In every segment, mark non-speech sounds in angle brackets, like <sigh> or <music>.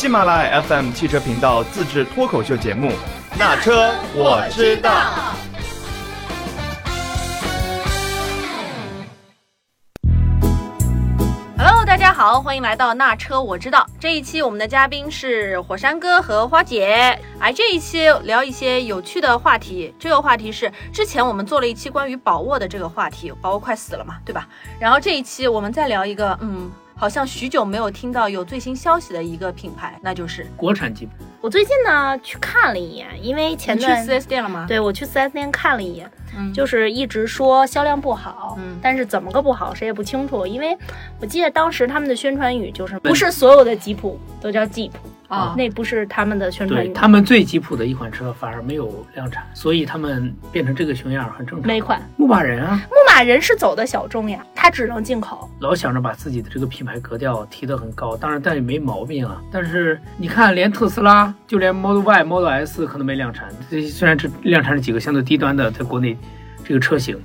喜马拉雅 FM 汽车频道自制脱口秀节目《那车我知道》。Hello，大家好，欢迎来到那车我知道。这一期我们的嘉宾是火山哥和花姐。哎，这一期聊一些有趣的话题。这个话题是之前我们做了一期关于宝沃的这个话题，宝沃快死了嘛，对吧？然后这一期我们再聊一个，嗯，好像许久没有听到有最新消息的一个品牌，那就是国产吉普，我最近呢去看了一眼，因为前你去段 4S 店了吗？，对我去 4S 店看了一眼，嗯，就是一直说销量不好，嗯。但是怎么个不好谁也不清楚，因为我记得当时他们的宣传语就是不是所有的吉普都叫吉普，啊，那不是他们的宣传语，对他们最吉普的一款车反而没有量产，所以他们变成这个熊样儿很正常。哪款？牧马人啊，牧马人是走的小众呀，它只能进口。老想着把自己的这个品牌格调提得很高，当然但也没毛病啊。但是你看，连特斯拉，就连 Model Y、Model S 可能没量产，这虽然这量产了几个相对低端的在国内这个车型，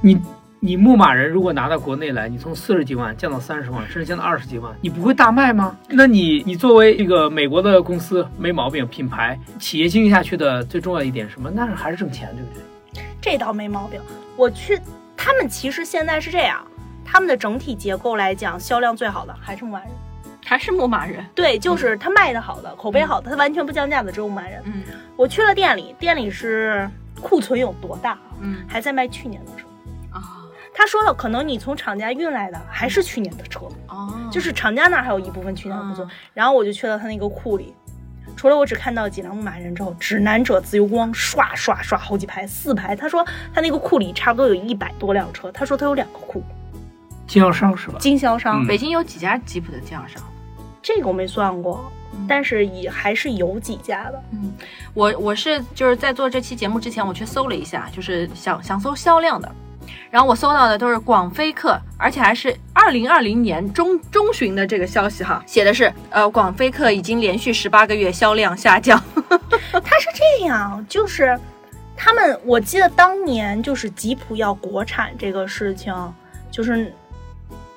你。你牧马人如果拿到国内来，你从四十几万降到三十万，甚至降到二十几万，你不会大卖吗？那你你作为一个美国的公司，没毛病，品牌企业经营下去的最重要一点什么？那是还是挣钱，对不对？这倒没毛病。我去，他们其实现在是这样，他们的整体结构来讲，销量最好的还是牧马人。还是牧马人。对，就是他卖的好的，口碑好的，他完全不降价的只有牧马人。嗯我去了店里，店里是库存有多大啊？嗯还在卖去年的车。啊他说了，可能你从厂家运来的还是去年的车，哦，就是厂家那儿还有一部分去年的库存。嗯然后我就去了他那个库里，除了我只看到几辆牧马人之后，指南者、自由光刷刷刷好几排，四排。他说他那个库里差不多有一百多辆车，他说他有两个库，经销商是吧？经销商、嗯北京有几家吉普的经销商？这个我没算过，但是也还是有几家的。嗯，我我是就是在做这期节目之前，我去搜了一下，就是想想搜销量的，然后我搜到的都是广菲克，而且还是二零二零年中中旬的这个消息哈，写的是呃广菲克已经连续十八个月销量下降。<laughs> 他是这样，就是他们，我记得当年就是吉普要国产这个事情，就是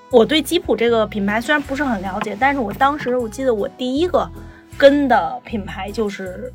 我对吉普这个品牌虽然不是很了解，但是我当时我记得我第一个跟的品牌就是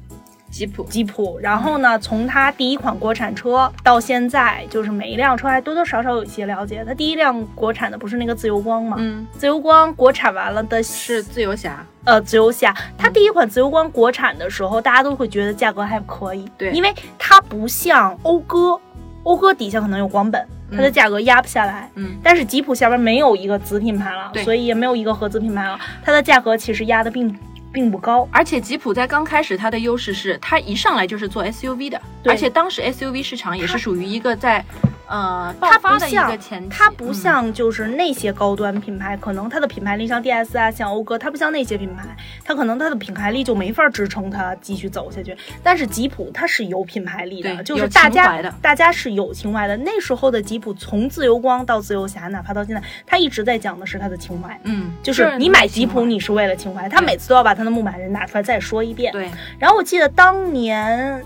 吉普，吉普，然后呢，从它第一款国产车到现在，就是每一辆车还多多少少有一些了解。它第一辆国产的不是那个自由光吗？嗯，自由光国产完了的是自由侠，呃，自由侠，它第一款自由光国产的时候，大家都会觉得价格还可以，对。因为它不像讴歌，讴歌底下可能有广本，它的嗯价格压不下来。嗯，但是吉普下边没有一个子品牌了，对。所以也没有一个合资品牌了，它的价格其实压的并并不高。而且吉普在刚开始它的优势是它一上来就是做 SUV 的，而且当时 SUV 市场也是属于一个在呃爆它不发的一像个前期，它不嗯像就是那些高端品牌，可能它的品牌力像 DS 啊，像讴歌，它不像那些品牌，它可能它的品牌力就没法支撑它继续走下去。但是吉普它是有品牌力的，就是大家大家是有情怀的。那时候的吉普从自由光到自由侠，哪怕到现在，它一直在讲的是它的情怀。嗯，就是你买吉普，你你是为了情怀，他每次都要把他的牧马人拿出来再说一遍。对，然后我记得当年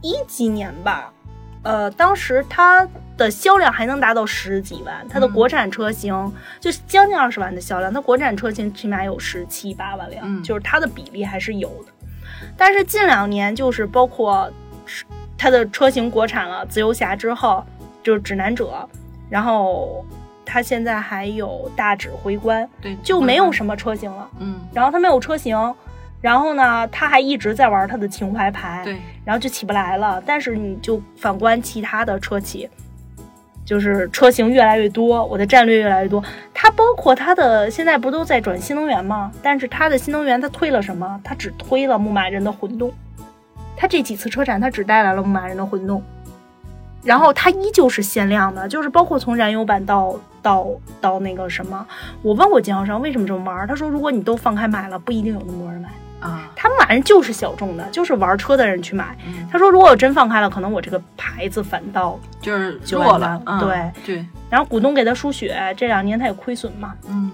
一几年吧，呃，当时它的销量还能达到十几万，它的嗯国产车型、就是将近二十万的销量，它国产车型起码有十七八万辆，嗯就是它的比例还是有的。但是近两年就是包括它的车型国产了，自由侠之后就是指南者，然后它现在还有大指挥官，对，就没有什么车型了。嗯，然后它没有车型，然后呢，他还一直在玩他的情怀牌，对，然后就起不来了。但是你就反观其他的车企，就是车型越来越多，我的战略越来越多。它包括它的现在不都在转新能源吗？但是它的新能源它推了什么？它只推了牧马人的混动。它这几次车展，它只带来了牧马人的混动，然后它依旧是限量的，就是包括从燃油版到到到那个什么。我问过经销商为什么这么玩，他说如果你都放开买了，不一定有那么多人买。啊，他们买人就是小众的，就是玩车的人去买。嗯，他说，如果我真放开了，可能我这个牌子反倒就是就弱了完，嗯对对，然后股东给他输血，这两年他也亏损嘛。嗯，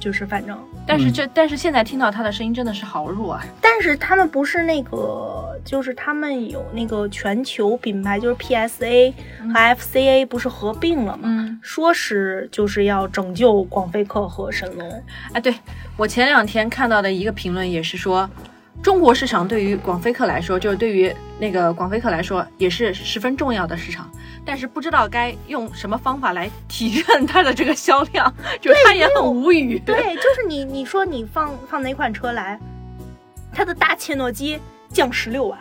就是反正，但是这但是现在听到他的声音真的是好弱啊。但是他们不是那个，就是他们有那个全球品牌，就是 PSA 和 FCA 不是合并了吗？嗯，说是就是要拯救广菲克和神龙。哎，对我前两天看到的一个评论也是说，中国市场对于广菲克来说，就是对于那个广菲克来说，也是十分重要的市场，但是不知道该用什么方法来提振它的这个销量，<laughs> 就是他也很无语。对，就是你你说你放放哪款车来，它的大切诺基降十六万，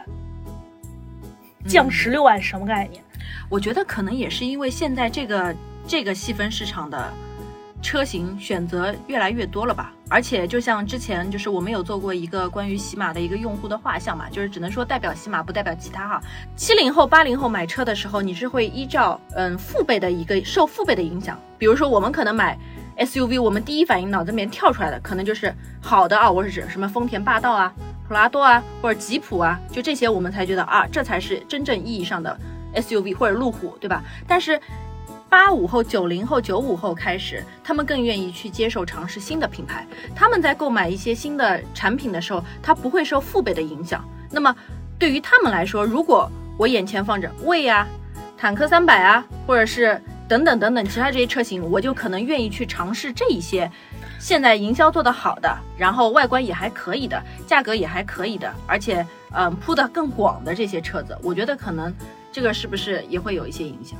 降十六万什么概念？我觉得可能也是因为现在这个这个细分市场的车型选择越来越多了吧，而且就像之前就是我们有做过一个关于喜马的一个用户的画像嘛，就是只能说代表喜马不代表其他哈。七零后、八零后买车的时候，你是会依照嗯父辈的一个受父辈的影响，比如说我们可能买 SUV，我们第一反应脑子里面跳出来的可能就是好的啊，我是指什么丰田霸道啊、普拉多啊或者吉普啊，就这些我们才觉得啊，这才是真正意义上的 SUV 或者路虎，对吧？但是八五后、九零后、九五后开始，他们更愿意去接受尝试新的品牌。他们在购买一些新的产品的时候，他不会受父辈的影响。那么对于他们来说，如果我眼前放着魏啊、坦克三百啊，或者是等等等等其他这些车型，我就可能愿意去尝试这一些。现在营销做得好的，然后外观也还可以的，价格也还可以的，而且嗯铺得更广的这些车子，我觉得可能这个是不是也会有一些影响？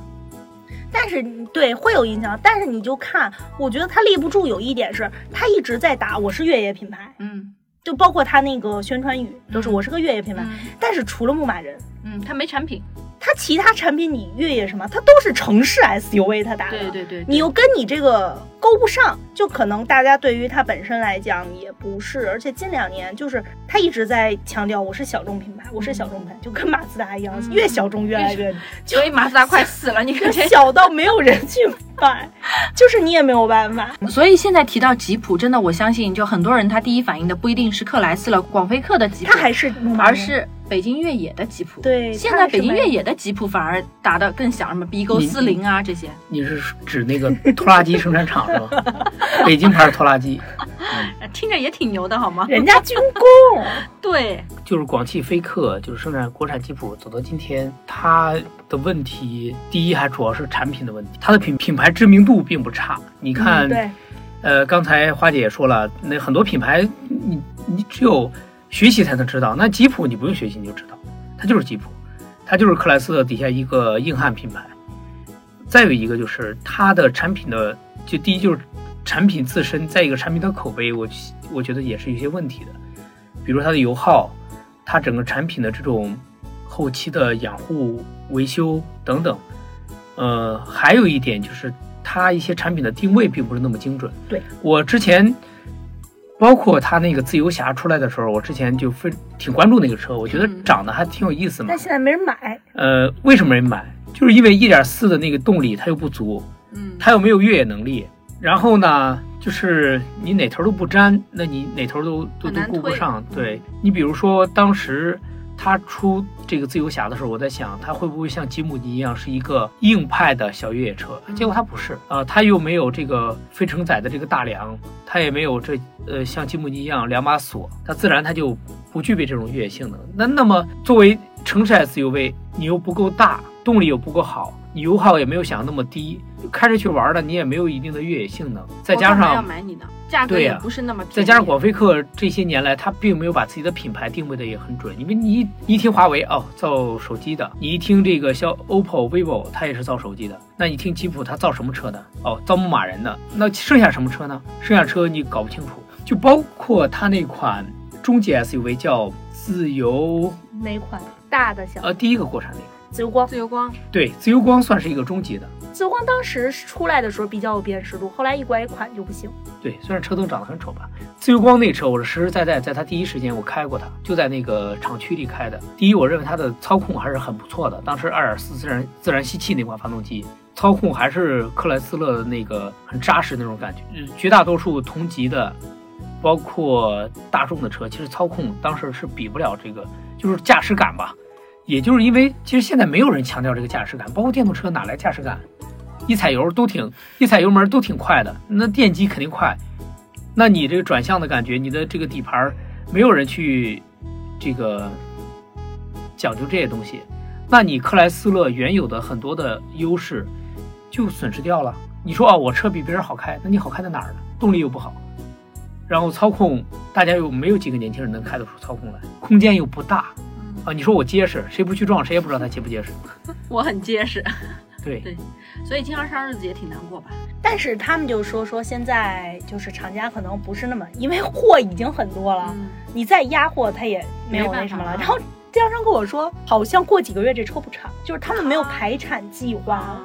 但是对会有影响，但是你就看，我觉得他立不住。有一点是，他一直在打我是越野品牌，嗯就包括他那个宣传语都是嗯我是个越野品牌。嗯但是除了牧马人，嗯，他没产品，它其他产品你越野什么，它都是城市 SUV 它打的。对对对，你又跟你这个勾不上，就可能大家对于它本身来讲也不是，而且近两年就是它一直在强调我是小众品牌，我是小众品牌，就跟马自达一样，嗯越小众越来越所以马自达快死了，你看这。小到没有人去买，<laughs> 就是你也没有办法。所以现在提到吉普，真的我相信，就很多人他第一反应的不一定是克莱斯勒、广菲克的吉普，它还是而是北京越野的吉普。对现在北京越野野的吉普反而打得更响，什么 B 勾四零啊这些。你是指那个 <laughs> 拖拉机生产厂是吧？<laughs> 北京牌拖拉机，听着也挺牛的好吗？人家军工，<laughs> 对，就是广汽菲克，就是生产国产吉普，走到今天，它的问题，第一还主要是产品的问题，它的品品牌知名度并不差。你看，嗯对，呃，刚才花姐也说了，那很多品牌，你你只有学习才能知道。那吉普你不用学习你就知道，它就是吉普，它就是克莱斯勒底下一个硬汉品牌。再有一个就是它的产品的，就第一就是产品自身，再一个产品的口碑，我我觉得也是有些问题的，比如它的油耗，它整个产品的这种后期的养护、维修等等。呃，还有一点就是它一些产品的定位并不是那么精准。对我之前，包括它那个自由侠出来的时候，我之前就非挺关注那个车，我觉得嗯长得还挺有意思嘛但。现在没人买。呃，为什么没人买？就是因为一点四的那个动力它又不足，嗯，它又没有越野能力，然后呢，就是你哪头都不沾，那你哪头都都都顾不上。嗯对你比如说当时他出这个自由侠的时候，我在想他会不会像吉姆尼一样是一个硬派的小越野车？嗯结果他不是啊、呃，他又没有这个非承载的这个大梁，他也没有这呃像吉姆尼一样两把锁，它自然它就不具备这种越野性能。那那么作为城市 SUV，你又不够大，动力又不够好，你油耗也没有想那么低，开着去玩的你也没有一定的越野性能，再加上要上。买你的，价格也不是那么便宜。再加上广菲克这些年来，它并没有把自己的品牌定位的也很准。因为你一你一听华为哦，造手机的；你一听这个像 OPPO、vivo，它也是造手机的。那你听吉普，它造什么车的？哦，造牧马人的。那剩下什么车呢？剩下车你搞不清楚。就包括它那款中级 SUV 叫自由，哪款大的小呃，第一个国产那个，自由光？自由光，对，自由光算是一个中级的。自由光当时出来的时候比较有辨识度，后来一改款就不行。对，虽然车灯长得很丑吧，自由光那车我是实实在在在它第一时间我开过它，就在那个厂区里开的。第一，我认为它的操控还是很不错的，当时二点四自然自然吸气那款发动机，操控还是克莱斯勒的那个很扎实那种感觉。呃绝大多数同级的，包括大众的车，其实操控当时是比不了这个，就是驾驶感吧。也就是因为其实现在没有人强调这个驾驶感，包括电动车哪来驾驶感？一踩油都挺，一踩油门都挺快的，那电机肯定快，那你这个转向的感觉，你的这个底盘没有人去这个讲究这些东西，那你克莱斯勒原有的很多的优势就损失掉了。你说啊，我车比别人好开，那你好开在哪儿呢？动力又不好，然后操控大家又没有几个年轻人能开得出操控来，空间又不大啊。你说我结实，谁不去撞，谁也不知道它结不结实。<laughs> 我很结实，对对所以经销商日子也挺难过吧？但是他们就说说现在就是厂家可能不是那么，因为货已经很多了，嗯，你再压货它也没有那什么了。法然后经销商跟我说，好像过几个月这车不产，就是他们没有排产计划。啊，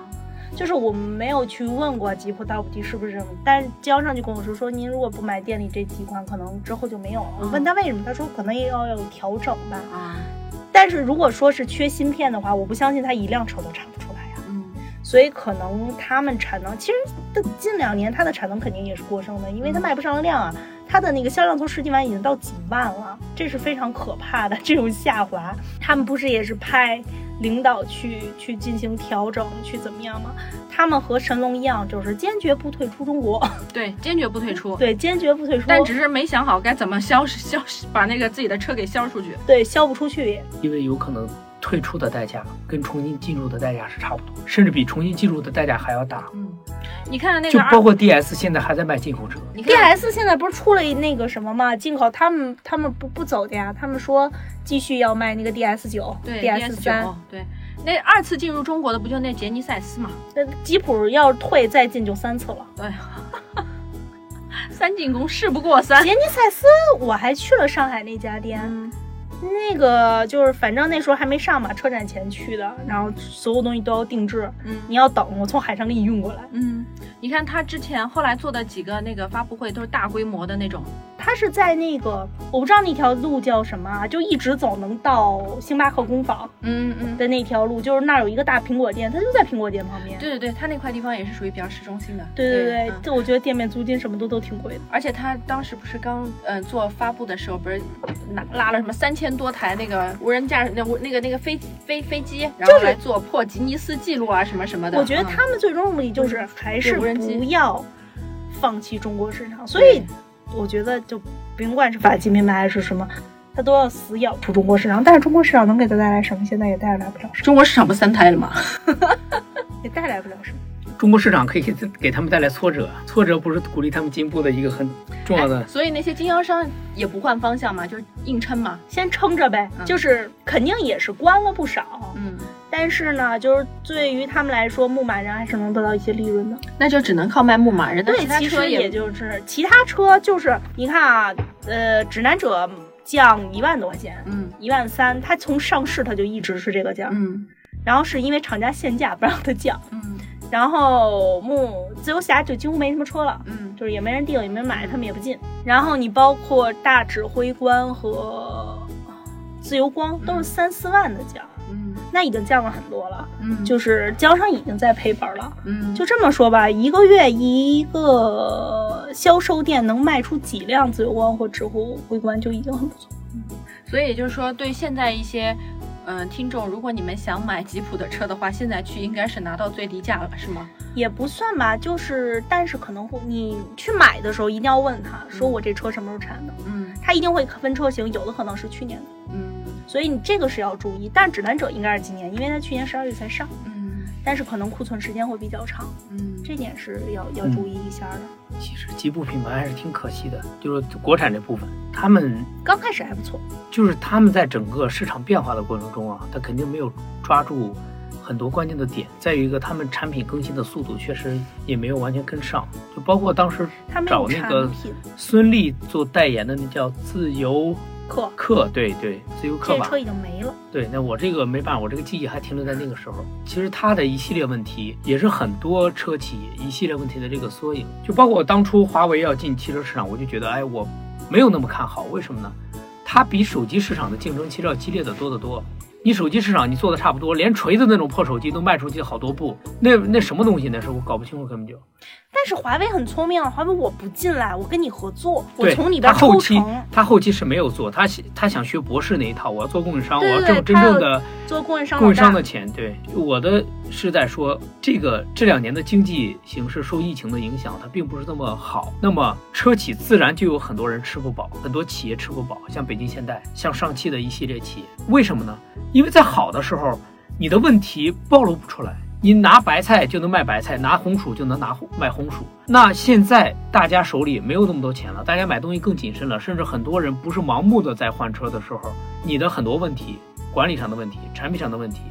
就是我们没有去问过吉普道普 T 是不是这么，但是交上去跟我说说，您如果不买店里这几款，可能之后就没有了。我问他为什么，他说可能也要有调整吧。啊，但是如果说是缺芯片的话，我不相信他一辆车都产不出来呀、嗯，所以可能他们产能，其实的近两年它的产能肯定也是过剩的，因为它卖不上量啊，它的那个销量从十几万已经到几万了，这是非常可怕的这种下滑。他们不是也是派领导去去进行调整，去怎么样吗？他们和神龙一样，就是坚决不退出中国，<laughs> 对，坚决不退出。对，坚决不退出，但只是没想好该怎么销销把那个自己的车给销出去。对销不出去，因为有可能退出的代价跟重新进入的代价是差不多，甚至比重新进入的代价还要大。嗯，你看那个，就包括 DS 现在还在卖进口车，你看 DS 现在不是出了那个什么吗，进口他们他们不不走的呀，他们说继续要卖那个 DS 九、DS 三，对，那二次进入中国的不就那杰尼赛斯嘛？那吉普要退再进就三次了。哎呀，<laughs> 三进宫事不过三。杰尼赛斯我还去了上海那家店，嗯那个就是反正那时候还没上嘛，车展前去的，然后所有东西都要定制，嗯你要等，我从海上给你运过来。嗯，你看他之前后来做的几个那个发布会都是大规模的那种，他是在那个我不知道那条路叫什么啊，就一直走能到星巴克工坊嗯嗯，的那条路，就是那儿有一个大苹果店，它就在苹果店旁边。对对对，他那块地方也是属于比较市中心的。对对对，嗯这我觉得店面租金什么都都挺贵的。而且他当时不是刚呃做发布的时候，不是拿拉了什么三千多台那个无人驾驶那无那个那个飞飞飞机，然后来做破吉尼斯纪录啊什么什么的。我觉得嗯他们最终目的就是还是无人机不要放弃中国市场，所以我觉得就甭管是法系品牌还是什么，他都要死咬住中国市场。但是中国市场能给他带来什么？现在也带来不了什么，中国市场不三胎了吗？<laughs> 也带来不了什么。中国市场可以给给他们带来挫折，挫折不是鼓励他们进步的一个很重要的哎。所以那些经销商也不换方向嘛，就是硬撑嘛。先撑着呗，嗯。就是肯定也是关了不少，嗯，但是呢，就是对于他们来说，牧马人还是能得到一些利润的。那就只能靠卖牧马人，的对，其实也就是其他车就是你看啊，呃，指南者降一万多块钱，嗯。一万三，它从上市它就一直是这个价，嗯。然后是因为厂家限价不让它降，嗯然后木自由侠就几乎没什么车了。嗯就是也没人订，也没人买，他们也不进。然后你包括大指挥官和自由光都是三四万的价，嗯那已经降了很多了。嗯，就是经销商已经在赔本了。嗯就这么说吧，一个月一个销售店能卖出几辆自由光或指挥官就已经很不错。嗯所以也就是说，对现在一些嗯、呃听众，如果你们想买吉普的车的话，现在去应该是拿到最低价了，是吗？也不算吧，就是但是可能会你去买的时候一定要问他，说我这车什么时候产的，嗯。他一定会分车型，有的可能是去年的，嗯。所以你这个是要注意。但指南者应该是今年，因为它去年十二月才上，嗯但是可能库存时间会比较长，嗯，这点是要要注意一下的。其实吉布品牌还是挺可惜的，就是国产这部分，他们刚开始还不错，就是他们在整个市场变化的过程中啊，他肯定没有抓住很多关键的点。再有一个，他们产品更新的速度确实也没有完全跟上，就包括当时它没有找那个孙俪做代言的那叫自由课，客，对对，自由客吧这车，已经没了。对，那我这个没办法，我这个记忆还停留在那个时候。其实它的一系列问题，也是很多车企一系列问题的这个缩影。就包括当初华为要进汽车市场，我就觉得，哎，我没有那么看好。为什么呢？它比手机市场的竞争其实要激烈的多得多。你手机市场你做的差不多，连锤子那种破手机都卖出去好多部，那那什么东西那是我搞不清楚根本就。是华为很聪明啊，华为我不进来，我跟你合作，我，从里边抽他后期成，他后期是没有做，他想他想学博士那一套，我要做供应商，对我要挣对对他要真正的做供应商供应商的钱。对，我的是在说这个这两年的经济形势受疫情的影响，它并不是那么好。那么车企自然就有很多人吃不饱，很多企业吃不饱，像北京现代，像上汽的一系列企业，为什么呢？因为在好的时候，你的问题暴露不出来。你拿白菜就能卖白菜，拿红薯就能拿红卖红薯。那现在大家手里没有那么多钱了，大家买东西更谨慎了，甚至很多人不是盲目的在换车的时候，你的很多问题，管理上的问题、产品上的问题、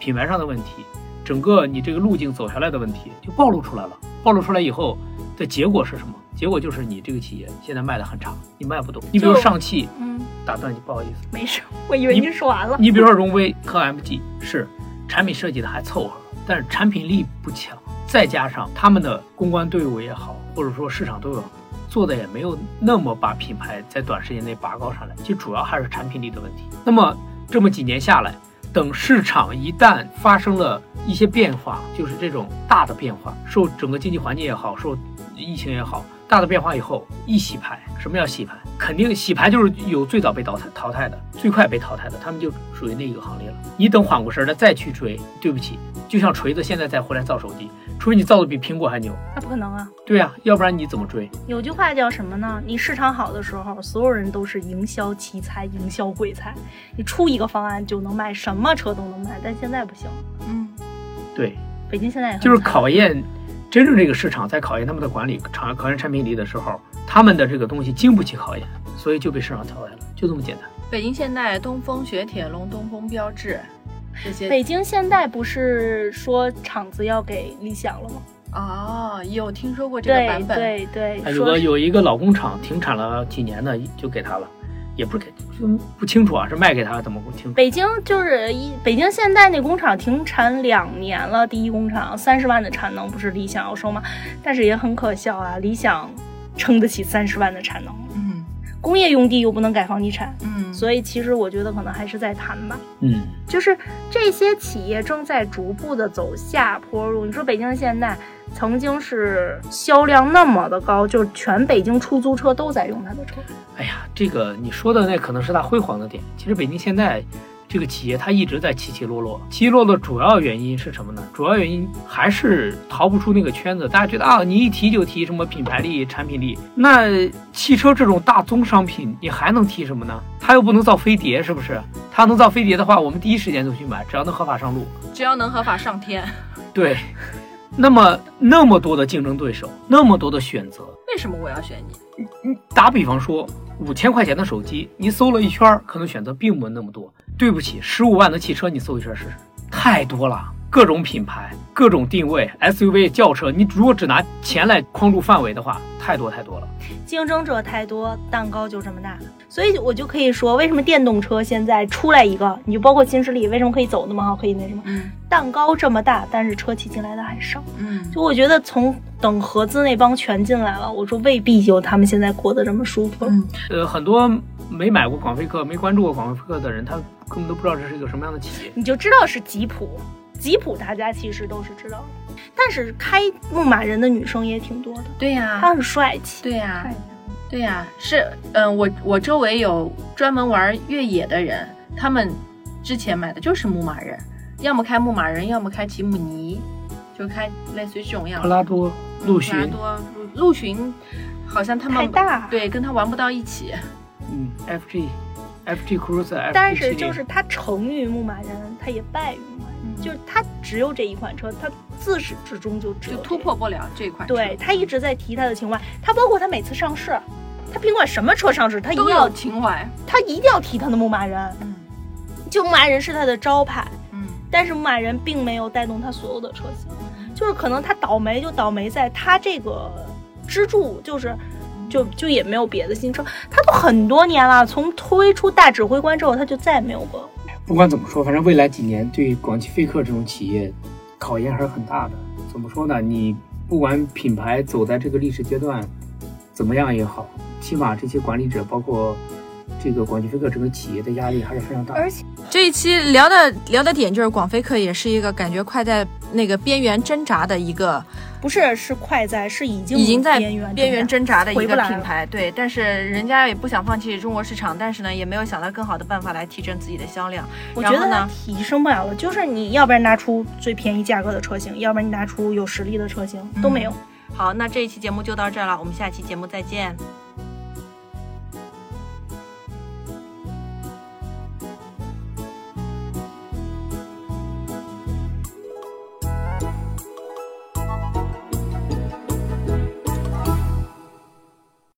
品牌上的问题，整个你这个路径走下来的问题就暴露出来了。暴露出来以后的结果是什么？结果就是你这个企业现在卖的很差，你卖不动。你比如上汽，嗯，打断你，不好意思。没事，我以为你说完了。你比如说荣威和 MG 是产品设计的还凑合，但是产品力不强，再加上他们的公关队伍也好，或者说市场都有做的也没有那么把品牌在短时间内拔高上来，其实主要还是产品力的问题。那么这么几年下来，等市场一旦发生了一些变化，就是这种大的变化，受整个经济环境也好，受疫情也好。大的变化以后，一洗牌，什么叫洗牌？肯定洗牌就是有最早被淘汰淘汰的，最快被淘汰的，他们就属于那个行列了。你等缓过神来再去追，对不起，就像锤子现在再回来造手机，除非你造的比苹果还牛，那不可能啊！对呀、要不然你怎么追？有句话叫什么呢？你市场好的时候，所有人都是营销奇才、营销鬼才，你出一个方案就能卖，什么车都能卖。但现在不行，嗯，对，北京现在也就是考验真正这个市场，在考验他们的管理、厂考验产品力的时候，他们的这个东西经不起考验，所以就被市场淘汰了，就这么简单。北京现代、东风雪铁龙、东风标致这些北京现代不是说厂子要给理想了吗？哦，有听说过这个版本。对对，对，有说是个有一个老工厂停产了几年的，就给他了，也不是给，就不清楚啊，是卖给他怎么不清楚？北京就是一北京现代那工厂停产两年了，第一工厂三十万的产能，不是理想要收吗？但是也很可笑啊，理想撑得起三十万的产能，工业用地又不能改房地产，嗯，所以其实我觉得可能还是在谈吧。嗯，就是这些企业正在逐步的走下坡路。你说北京现在曾经是销量那么的高，就是全北京出租车都在用它的车。哎呀，这个你说的那可能是它辉煌的点。其实北京现在这个企业它一直在起起落落，起起落落的主要原因是什么呢？主要原因还是逃不出那个圈子。大家觉得啊，你一提就提什么品牌力、产品力，那汽车这种大宗商品，你还能提什么呢？它又不能造飞碟，是不是？它能造飞碟的话，我们第一时间就去买，只要能合法上路。只要能合法上天，<laughs> 对，那么那么多的竞争对手，那么多的选择，为什么我要选你？你你打比方说，五千块钱的手机，你搜了一圈儿，可能选择并不那么多。对不起，十五万的汽车你搜一圈试试，太多了，各种品牌、各种定位，SUV、轿车，你如果只拿钱来框住范围的话，太多太多了。竞争者太多，蛋糕就这么大。所以我就可以说，为什么电动车现在出来一个，你就包括新势力，为什么可以走那么好，可以那什么？嗯蛋糕这么大，但是车企进来的还少。嗯，就我觉得从等合资那帮全进来了，我说未必就他们现在过得这么舒服。嗯呃，很多没买过广菲克、没关注过广菲克的人，他根本都不知道这是一个什么样的企业。你就知道是吉普，吉普大家其实都是知道的，但是开牧马人的女生也挺多的，对呀、她很帅气。对呀、对呀、是，嗯，我我周围有专门玩越野的人，他们之前买的就是牧马人，要么开牧马人，要么开吉姆尼，就开类似于这种样子。普拉多、陆巡普拉，多、陆陆巡，好像他们太大对，跟他玩不到一起。嗯，FG、FG Cruiser、但是就是它成于牧马人，它也败于牧马人，嗯就是它只有这一款车，它自始至终就只有就这突破不了这款车。对他一直在提他的情怀，他包括他每次上市，他甭管什么车上市，他一定都要情怀。他一定要提他的牧马人，嗯就牧马人是他的招牌，嗯但是牧马人并没有带动他所有的车型，就是可能他倒霉就倒霉在他这个支柱就是。就就也没有别的新车，他都很多年了，从推出大指挥官之后，他就再也没有过。不管怎么说，反正未来几年对广汽菲克这种企业考验还是很大的。怎么说呢？你不管品牌走在这个历史阶段怎么样也好，起码这些管理者，包括这个广汽菲克整个企业的压力还是非常大的。而且这一期聊的聊的点就是广菲克也是一个感觉快在那个边缘挣扎的一个不是是快在，是已经已经在边缘边缘挣扎的一个品牌，对，但是人家也不想放弃中国市场，但是呢，也没有想到更好的办法来提振自己的销量。我觉得呢提升不了了，就是你要不然拿出最便宜价格的车型，要不然你拿出有实力的车型，都没有。好，那这一期节目就到这儿了，我们下期节目再见。